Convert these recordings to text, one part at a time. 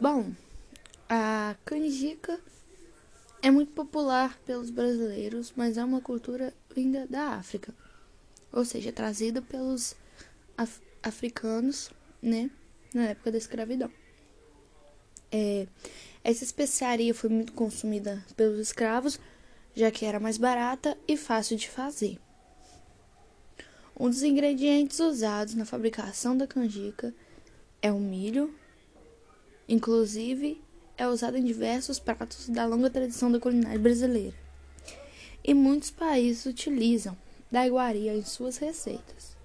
Bom, a canjica é muito popular pelos brasileiros, mas é uma cultura vinda da África, ou seja, trazida pelos af africanos, né, na época da escravidão. É, essa especiaria foi muito consumida pelos escravos, já que era mais barata e fácil de fazer. Um dos ingredientes usados na fabricação da canjica é o milho, inclusive é usado em diversos pratos da longa tradição da culinária brasileira. E muitos países utilizam da iguaria em suas receitas,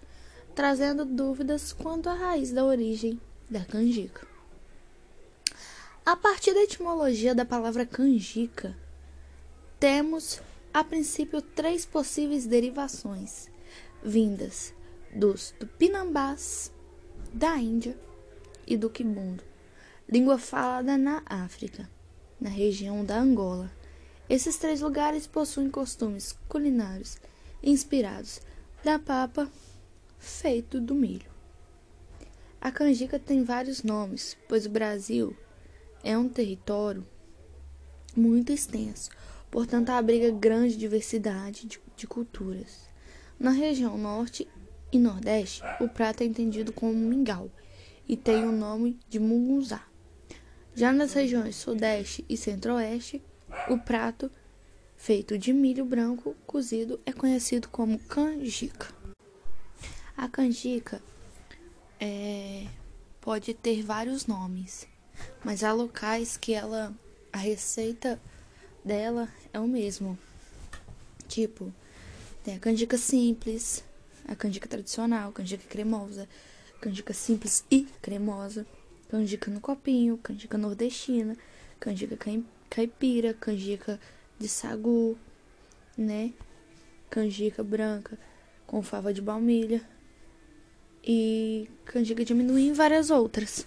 trazendo dúvidas quanto à raiz da origem da canjica. A partir da etimologia da palavra canjica, temos a princípio três possíveis derivações, vindas dos tupinambás, da Índia e do quibundo, língua falada na África, na região da Angola. Esses três lugares possuem costumes culinários inspirados da papa feito do milho. A canjica tem vários nomes, pois o Brasil é um território muito extenso, portanto abriga grande diversidade de, de culturas. Na região norte e nordeste, o prato é entendido como mingau e tem o nome de mungunzá. Já nas regiões sudeste e centro-oeste, o prato feito de milho branco cozido é conhecido como canjica. A canjica é, pode ter vários nomes mas há locais que ela a receita dela é o mesmo. Tipo, tem a canjica simples, a canjica tradicional, canjica cremosa, canjica simples e cremosa, canjica no copinho, canjica nordestina, canjica caipira, canjica de sagu, né? Canjica branca com fava de baunilha e canjica de amendoim e várias outras.